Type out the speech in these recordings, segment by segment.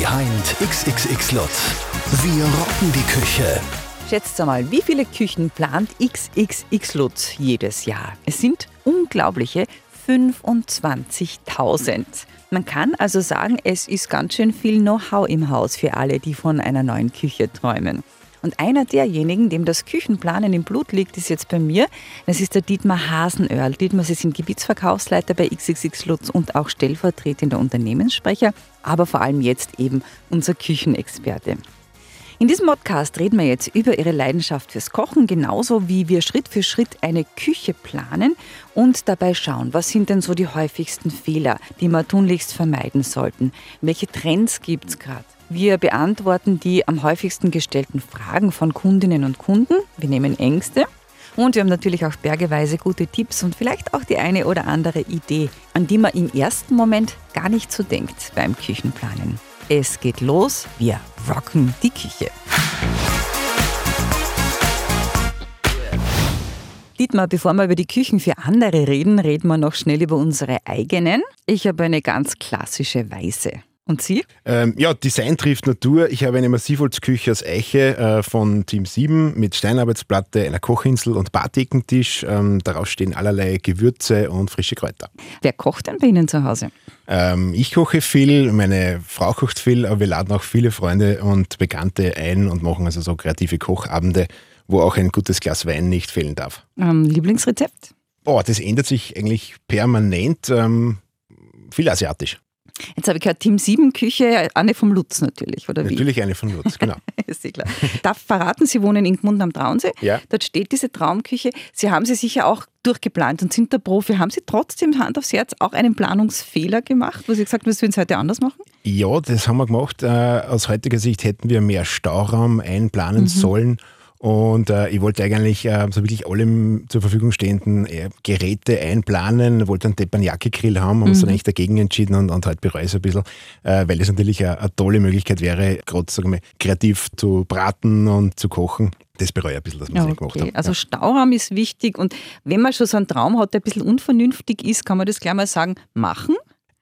Behind XXX Lutz. Wir rocken die Küche. Schätzt einmal, wie viele Küchen plant XXX Lutz jedes Jahr? Es sind unglaubliche 25.000. Man kann also sagen, es ist ganz schön viel Know-how im Haus für alle, die von einer neuen Küche träumen. Und einer derjenigen, dem das Küchenplanen im Blut liegt, ist jetzt bei mir. Das ist der Dietmar Hasenöhrl. Dietmar, Sie sind Gebietsverkaufsleiter bei XXX Lutz und auch stellvertretender Unternehmenssprecher, aber vor allem jetzt eben unser Küchenexperte. In diesem Podcast reden wir jetzt über Ihre Leidenschaft fürs Kochen, genauso wie wir Schritt für Schritt eine Küche planen und dabei schauen, was sind denn so die häufigsten Fehler, die wir tunlichst vermeiden sollten. Welche Trends gibt es gerade? Wir beantworten die am häufigsten gestellten Fragen von Kundinnen und Kunden. Wir nehmen Ängste. Und wir haben natürlich auch bergeweise gute Tipps und vielleicht auch die eine oder andere Idee, an die man im ersten Moment gar nicht so denkt beim Küchenplanen. Es geht los, wir rocken die Küche. Dietmar, bevor wir über die Küchen für andere reden, reden wir noch schnell über unsere eigenen. Ich habe eine ganz klassische Weiße. Und Sie? Ähm, ja, Design trifft Natur. Ich habe eine Massivholzküche aus Eiche äh, von Team 7 mit Steinarbeitsplatte, einer Kochinsel und Barthekentisch. Ähm, darauf stehen allerlei Gewürze und frische Kräuter. Wer kocht denn bei Ihnen zu Hause? Ähm, ich koche viel, meine Frau kocht viel, aber wir laden auch viele Freunde und Bekannte ein und machen also so kreative Kochabende, wo auch ein gutes Glas Wein nicht fehlen darf. Lieblingsrezept? Oh, das ändert sich eigentlich permanent. Ähm, viel asiatisch. Jetzt habe ich gehört, Team 7 Küche, Anne vom Lutz natürlich, oder wie? Natürlich Anne von Lutz, genau. ist klar. Darf verraten, Sie wohnen in Gmund am Traunsee. Ja. Dort steht diese Traumküche. Sie haben sie sicher auch durchgeplant und sind der Profi. Haben Sie trotzdem Hand aufs Herz auch einen Planungsfehler gemacht, wo Sie gesagt haben, das würden Sie heute anders machen? Ja, das haben wir gemacht. Äh, aus heutiger Sicht hätten wir mehr Stauraum einplanen mhm. sollen und äh, ich wollte eigentlich äh, so wirklich alle zur Verfügung stehenden äh, Geräte einplanen, wollte einen Teppanyaki-Grill haben, haben uns dann echt dagegen entschieden und, und heute bereue es ein bisschen, äh, weil es natürlich eine, eine, tolle Möglichkeit wäre, gerade sagen wir, kreativ zu braten und zu kochen. Das bereue ich ein bisschen, dass wir es okay. nicht gemacht haben. Also ja. Stauraum ist wichtig und wenn man schon so einen Traum hat, der ein bisschen unvernünftig ist, kann man das gleich mal sagen, machen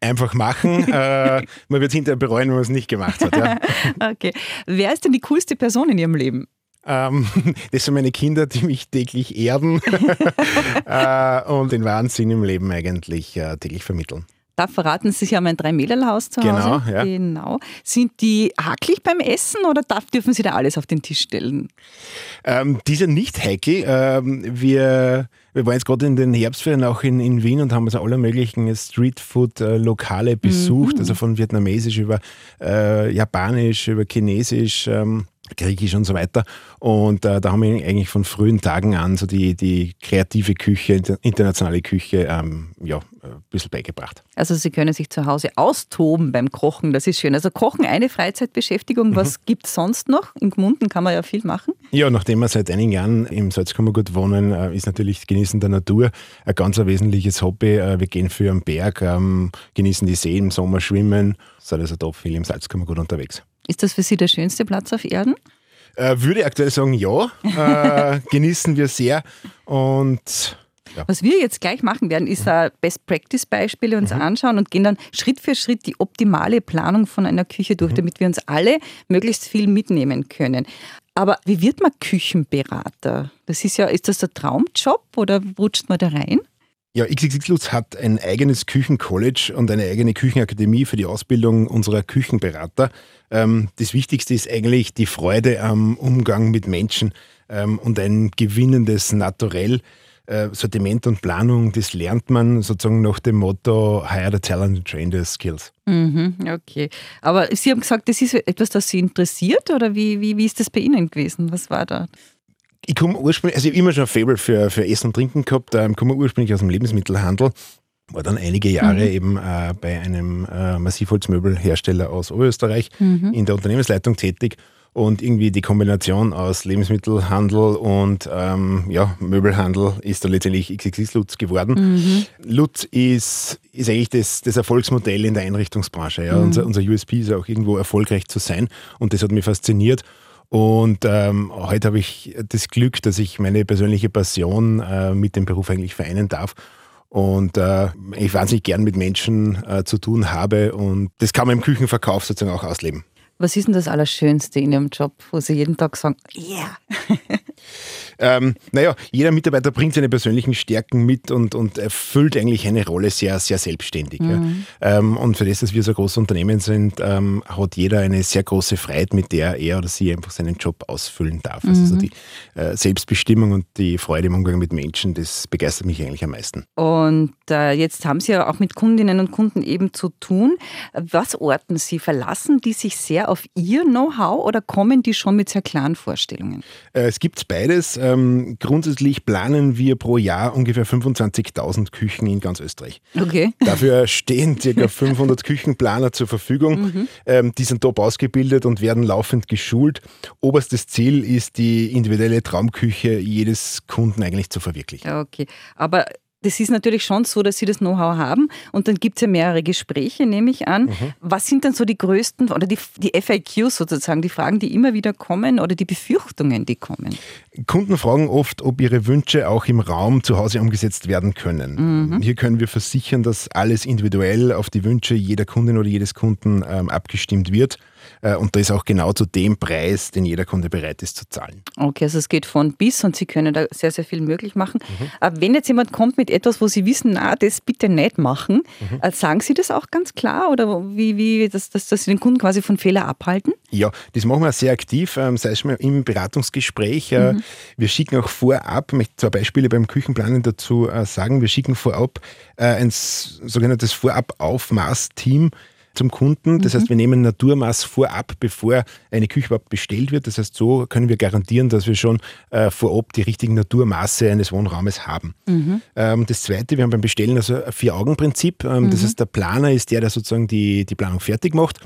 einfach machen. äh, man wird hinterher bereuen, wenn man es nicht gemacht hat. Ja. okay. Wer ist denn die coolste Person in Ihrem Leben? Ähm, das sind meine Kinder, die mich täglich erden äh, und den Wahnsinn im Leben eigentlich äh, täglich vermitteln. Da verraten Sie, Sie haben ein Drei-Mädel-Haus zu Hause. Genau, ja. genau. Sind die hakelig beim Essen oder darf, dürfen Sie da alles auf den Tisch stellen? Ähm, die sind nicht heikel. Ähm, wir, wir waren jetzt gerade in den Herbstferien auch in, in Wien und haben also alle möglichen Streetfood-Lokale besucht, mhm. also von Vietnamesisch über äh, Japanisch, über Chinesisch. Ähm, Griechisch und so weiter. Und äh, da haben wir eigentlich von frühen Tagen an so die, die kreative Küche, internationale Küche ähm, ja, ein bisschen beigebracht. Also Sie können sich zu Hause austoben beim Kochen, das ist schön. Also Kochen eine Freizeitbeschäftigung, mhm. was gibt es sonst noch? In Gmunden kann man ja viel machen. Ja, nachdem wir seit einigen Jahren im Salzkammergut wohnen, äh, ist natürlich Genießen der Natur ein ganz ein wesentliches Hobby. Äh, wir gehen für am Berg, ähm, genießen die See im Sommer, schwimmen, sind also da viel im Salzkammergut unterwegs. Ist das für Sie der schönste Platz auf Erden? Äh, würde aktuell sagen, ja. Äh, genießen wir sehr. Und ja. Was wir jetzt gleich machen werden, ist mhm. Best-Practice-Beispiele uns mhm. anschauen und gehen dann Schritt für Schritt die optimale Planung von einer Küche durch, mhm. damit wir uns alle möglichst viel mitnehmen können. Aber wie wird man Küchenberater? Das ist ja, ist das der Traumjob oder rutscht man da rein? Ja, XXX hat ein eigenes Küchencollege und eine eigene Küchenakademie für die Ausbildung unserer Küchenberater. Ähm, das Wichtigste ist eigentlich die Freude am Umgang mit Menschen ähm, und ein gewinnendes Naturell. Äh, Sortiment und Planung, das lernt man sozusagen nach dem Motto Hire the Talent and Train the Skills. Mhm, okay. Aber Sie haben gesagt, das ist etwas, das Sie interessiert oder wie, wie, wie ist das bei Ihnen gewesen? Was war da? Ich komme ursprünglich, also ich habe immer schon ein Fable für, für Essen und Trinken gehabt. Ich komme ursprünglich aus dem Lebensmittelhandel. War dann einige Jahre mhm. eben äh, bei einem äh, Massivholzmöbelhersteller aus Oberösterreich mhm. in der Unternehmensleitung tätig. Und irgendwie die Kombination aus Lebensmittelhandel und ähm, ja, Möbelhandel ist da letztendlich XXX Lutz geworden. Mhm. Lutz ist, ist eigentlich das, das Erfolgsmodell in der Einrichtungsbranche. Ja. Mhm. Unser, unser USP ist auch irgendwo erfolgreich zu sein und das hat mich fasziniert. Und ähm, heute habe ich das Glück, dass ich meine persönliche Passion äh, mit dem Beruf eigentlich vereinen darf. und äh, ich wahnsinnig gern mit Menschen äh, zu tun habe und das kann man im Küchenverkauf sozusagen auch ausleben. Was ist denn das Allerschönste in Ihrem Job, wo Sie jeden Tag sagen, yeah? Ähm, naja, jeder Mitarbeiter bringt seine persönlichen Stärken mit und, und erfüllt eigentlich eine Rolle sehr, sehr selbstständig. Mhm. Ja. Ähm, und für das, dass wir so ein großes Unternehmen sind, ähm, hat jeder eine sehr große Freiheit, mit der er oder sie einfach seinen Job ausfüllen darf. Also mhm. so die äh, Selbstbestimmung und die Freude im Umgang mit Menschen, das begeistert mich eigentlich am meisten. Und äh, jetzt haben Sie ja auch mit Kundinnen und Kunden eben zu tun. Was orten Sie? Verlassen die sich sehr auf Ihr Know-how oder kommen die schon mit sehr klaren Vorstellungen? Äh, es gibt beides. Ähm, grundsätzlich planen wir pro Jahr ungefähr 25.000 Küchen in ganz Österreich. Okay. Dafür stehen ca. 500 Küchenplaner zur Verfügung. Mhm. Ähm, die sind top ausgebildet und werden laufend geschult. Oberstes Ziel ist, die individuelle Traumküche jedes Kunden eigentlich zu verwirklichen. Okay, aber das ist natürlich schon so, dass Sie das Know-how haben und dann gibt es ja mehrere Gespräche, nehme ich an. Mhm. Was sind dann so die größten oder die, die FAQs sozusagen, die Fragen, die immer wieder kommen oder die Befürchtungen, die kommen? Kunden fragen oft, ob ihre Wünsche auch im Raum zu Hause umgesetzt werden können. Mhm. Hier können wir versichern, dass alles individuell auf die Wünsche jeder Kundin oder jedes Kunden ähm, abgestimmt wird. Äh, und da ist auch genau zu dem Preis, den jeder Kunde bereit ist zu zahlen. Okay, also es geht von bis und Sie können da sehr, sehr viel möglich machen. Mhm. Wenn jetzt jemand kommt mit etwas, wo Sie wissen, na, das bitte nicht machen, mhm. Äh, sagen Sie das auch ganz klar oder wie, wie dass, dass, dass Sie den Kunden quasi von Fehler abhalten? Ja, das machen wir sehr aktiv, ähm, sei es mal im Beratungsgespräch. Äh, mhm. Wir schicken auch vorab, ich möchte zwei Beispiele beim Küchenplanen dazu sagen, wir schicken vorab ein sogenanntes Vorab-Aufmaß-Team zum Kunden. Das mhm. heißt, wir nehmen Naturmaß vorab, bevor eine Küche überhaupt bestellt wird. Das heißt, so können wir garantieren, dass wir schon äh, vorab die richtigen Naturmaße eines Wohnraumes haben. Mhm. Ähm, das Zweite, wir haben beim Bestellen also ein Vier-Augen-Prinzip. Ähm, mhm. Das heißt, der Planer ist der, der sozusagen die, die Planung fertig macht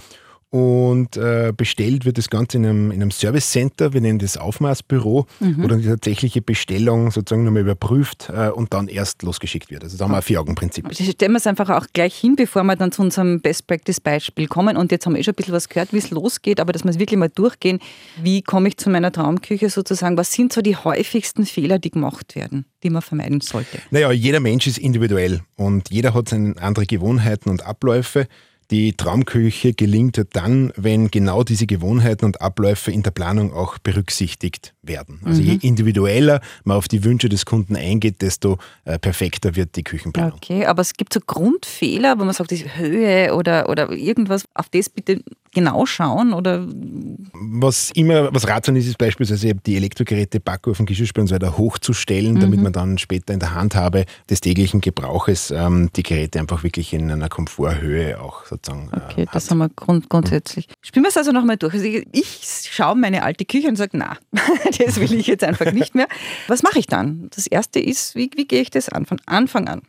und äh, bestellt wird das Ganze in einem, in einem Service Center, wir nennen das Aufmaßbüro, mhm. wo dann die tatsächliche Bestellung sozusagen nochmal überprüft äh, und dann erst losgeschickt wird. Also da haben wir ein Vier-Augen-Prinzip. Stellen wir es einfach auch gleich hin, bevor wir dann zu unserem Best-Practice-Beispiel kommen. Und jetzt haben wir eh schon ein bisschen was gehört, wie es losgeht, aber dass wir es wirklich mal durchgehen. Wie komme ich zu meiner Traumküche sozusagen? Was sind so die häufigsten Fehler, die gemacht werden, die man vermeiden sollte? Naja, jeder Mensch ist individuell und jeder hat seine andere Gewohnheiten und Abläufe. Die Traumküche gelingt dann, wenn genau diese Gewohnheiten und Abläufe in der Planung auch berücksichtigt werden. Also mhm. je individueller man auf die Wünsche des Kunden eingeht, desto äh, perfekter wird die Küchenplanung. Okay, aber es gibt so Grundfehler, wo man sagt, die Höhe oder, oder irgendwas, auf das bitte genau schauen? Oder? Was immer, was ratsam ist, ist beispielsweise die Elektrogeräte, Backofen, Geschirrspüler und so weiter hochzustellen, mhm. damit man dann später in der Handhabe des täglichen Gebrauches ähm, die Geräte einfach wirklich in einer Komforthöhe auch sozusagen äh, Okay, das haben wir grund grundsätzlich. Mhm. Spielen wir es also nochmal durch. Also ich, ich schaue meine alte Küche und sage, na, das will ich jetzt einfach nicht mehr. Was mache ich dann? Das erste ist, wie, wie gehe ich das an? Von Anfang an.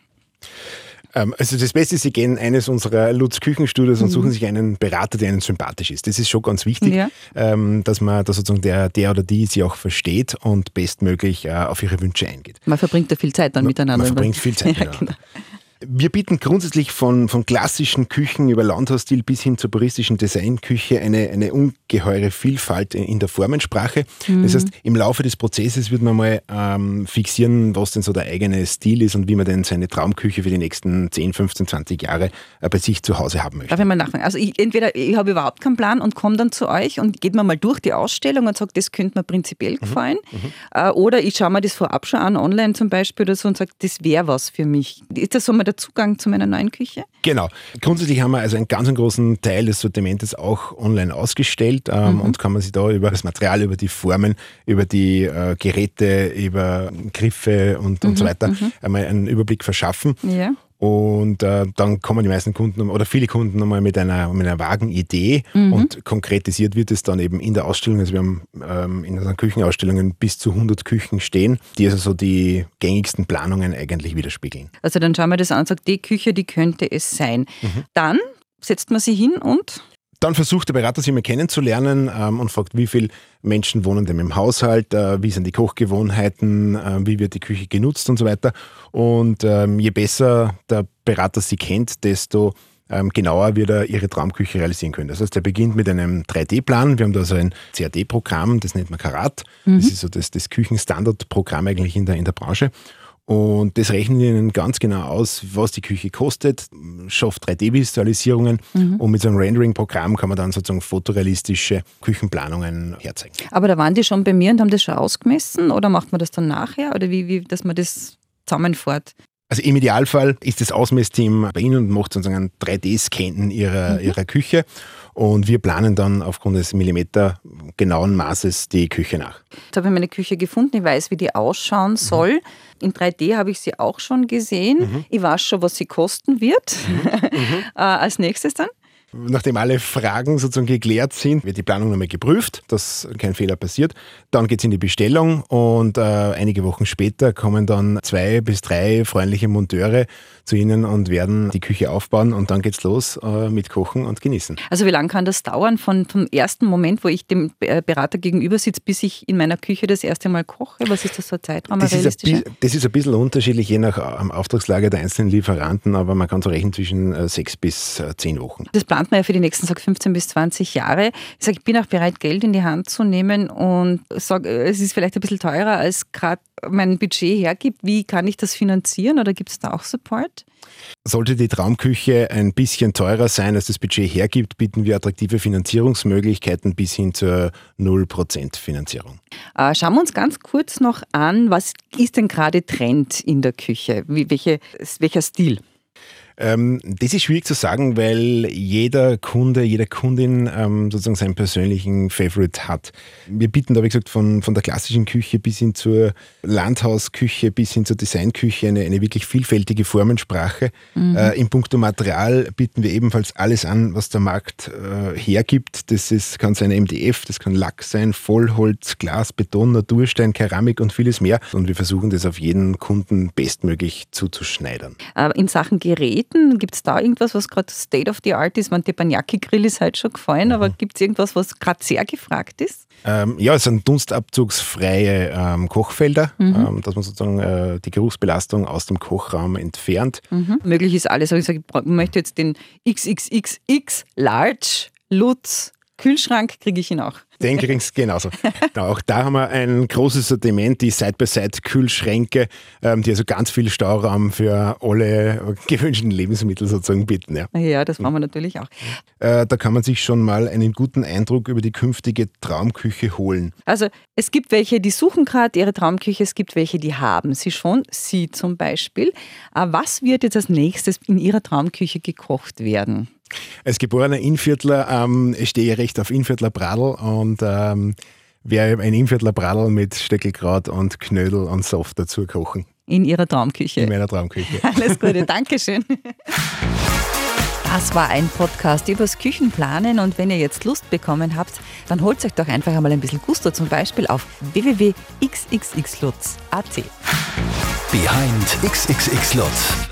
Ähm, also das Beste ist, Sie gehen eines unserer Lutz Küchenstudios und mhm. suchen sich einen Berater, der Ihnen sympathisch ist. Das ist schon ganz wichtig, ja. Ähm, dass man, dass sozusagen der, der oder die Sie auch versteht und bestmöglich äh, auf Ihre Wünsche eingeht. Man verbringt ja viel Zeit dann man, miteinander. Man verbringt viel Zeit ja, Genau. Wir bieten grundsätzlich von, von klassischen Küchen über Landhausstil bis hin zur puristischen Designküche eine, eine ungeheure Vielfalt in der Formensprache. Mhm. Das heißt, im Laufe des Prozesses wird man mal ähm, fixieren, was denn so der eigene Stil ist und wie man denn seine Traumküche für die nächsten 10, 15, 20 Jahre äh, bei sich zu Hause haben möchte. Darf ich mal nachfragen? Also ich, entweder ich habe überhaupt keinen Plan und komme dann zu euch und geht mir mal durch die Ausstellung und sage, das könnte mir prinzipiell mhm. gefallen. Mhm. Äh, oder ich schaue mir das vorab schon an, online zum Beispiel oder so und sage, das wäre was für mich. Ist das so mal der Zugang zu meiner neuen Küche? Genau. Grundsätzlich haben wir also einen ganz großen Teil des Sortimentes auch online ausgestellt ähm, mhm. und kann man sich da über das Material, über die Formen, über die äh, Geräte, über Griffe und, und so mhm, weiter mhm. einmal einen Überblick verschaffen. Ja. Und äh, dann kommen die meisten Kunden oder viele Kunden nochmal mit einer, mit einer vagen Idee mhm. und konkretisiert wird es dann eben in der Ausstellung. Also wir haben ähm, in unseren Küchenausstellungen bis zu 100 Küchen stehen, die also so die gängigsten Planungen eigentlich widerspiegeln. Also dann schauen wir das an und sagen, die Küche, die könnte es sein. Mhm. Dann setzt man sie hin und dann versucht der Berater, sie mal kennenzulernen ähm, und fragt, wie viele Menschen wohnen denn im Haushalt, äh, wie sind die Kochgewohnheiten, äh, wie wird die Küche genutzt und so weiter. Und ähm, je besser der Berater sie kennt, desto ähm, genauer wird er ihre Traumküche realisieren können. Das heißt, er beginnt mit einem 3D-Plan. Wir haben da so ein CAD-Programm, das nennt man Karat. Mhm. Das ist so das, das Küchenstandardprogramm eigentlich in der, in der Branche. Und das rechnen wir Ihnen ganz genau aus, was die Küche kostet, schafft 3D-Visualisierungen mhm. und mit so einem Rendering-Programm kann man dann sozusagen fotorealistische Küchenplanungen herzeigen. Aber da waren die schon bei mir und haben das schon ausgemessen oder macht man das dann nachher oder wie, wie dass man das zusammenfährt? Also im Idealfall ist das Ausmessteam bei Ihnen und macht sozusagen einen 3D-Scan ihrer, mhm. ihrer Küche und wir planen dann aufgrund des Millimeter genauen Maßes die Küche nach. Jetzt habe ich meine Küche gefunden, ich weiß, wie die ausschauen mhm. soll. Mhm. In 3D habe ich sie auch schon gesehen. Mhm. Ich weiß schon, was sie kosten wird. Mhm. mhm. äh, als nächstes dann? Nachdem alle Fragen sozusagen geklärt sind, wird die Planung nochmal geprüft, dass kein Fehler passiert. Dann geht es in die Bestellung und äh, einige Wochen später kommen dann zwei bis drei freundliche Monteure zu Ihnen und werden die Küche aufbauen und dann geht's los äh, mit Kochen und Genießen. Also wie lange kann das dauern von, vom ersten Moment, wo ich dem äh, Berater gegenüber sitze, bis ich in meiner Küche das erste Mal koche? Was ist das für ein Zeitraum? Das, ist ein, das ist ein bisschen unterschiedlich, je nach ähm, Auftragslage der einzelnen Lieferanten, aber man kann so rechnen zwischen äh, sechs bis äh, zehn Wochen. Das plant man ja für die nächsten sag, 15 bis 20 Jahre. Ich sage, ich bin auch bereit, Geld in die Hand zu nehmen und sage, es ist vielleicht ein bisschen teurer, als gerade mein Budget hergibt. Wie kann ich das finanzieren oder gibt es da auch Support? Sollte die Traumküche ein bisschen teurer sein, als das Budget hergibt, bieten wir attraktive Finanzierungsmöglichkeiten bis hin zur 0% Finanzierung. Äh, schauen wir uns ganz kurz noch an, was ist denn gerade Trend in der Küche? Wie, welche, welcher Stil? Ähm, das ist schwierig zu sagen, weil jeder Kunde, jede Kundin ähm, sozusagen seinen persönlichen Favorite hat. Wir bieten da, wie gesagt, von, von der klassischen Küche bis hin zur Landhausküche, bis hin zur Designküche eine, eine wirklich vielfältige Formensprache. Mhm. Äh, in puncto Material bieten wir ebenfalls alles an, was der Markt äh, hergibt. Das ist, kann sein MDF, das kann Lack sein, Vollholz, Glas, Beton, Naturstein, Keramik und vieles mehr. Und wir versuchen das auf jeden Kunden bestmöglich zuzuschneidern. Aber in Sachen Gerät Geräten? Gibt es da irgendwas, was gerade State of the Art ist? Man, Teppanyaki-Grill ist halt schon gefallen, mhm. aber gibt es irgendwas, was gerade sehr gefragt ist? Ähm, ja, es sind dunstabzugsfreie ähm, Kochfelder, mhm. ähm, dass man sozusagen äh, die Geruchsbelastung aus dem Kochraum entfernt. Mhm. Möglich ist alles. Aber ich sage, ich möchte jetzt den XXXX Large Lutz Kühlschrank, kriege ich ihn auch. Den kriegst du genauso. auch da haben wir ein großes Sortiment, die Side-by-Side-Kühlschränke, ähm, die also ganz viel Stauraum für alle gewünschten Lebensmittel sozusagen bieten. Ja, ja das machen wir natürlich auch. Äh, da kann man sich schon mal einen guten Eindruck über die künftige Traumküche holen. Also es gibt welche, die suchen gerade ihre Traumküche, es gibt welche, die haben sie schon, Sie zum Beispiel. Äh, was wird jetzt als nächstes in Ihrer Traumküche gekocht werden? Als geborener Inviertler ähm, stehe ich recht auf Inviertler Bradl und ähm, werde ein Inviertler Bradl mit Steckelkraut und Knödel und Soft dazu kochen. In Ihrer Traumküche? In meiner Traumküche. Alles Gute, Dankeschön. Das war ein Podcast übers Küchenplanen und wenn ihr jetzt Lust bekommen habt, dann holt euch doch einfach einmal ein bisschen Gusto, zum Beispiel auf www.xxxlutz.at. Behind XXXLutz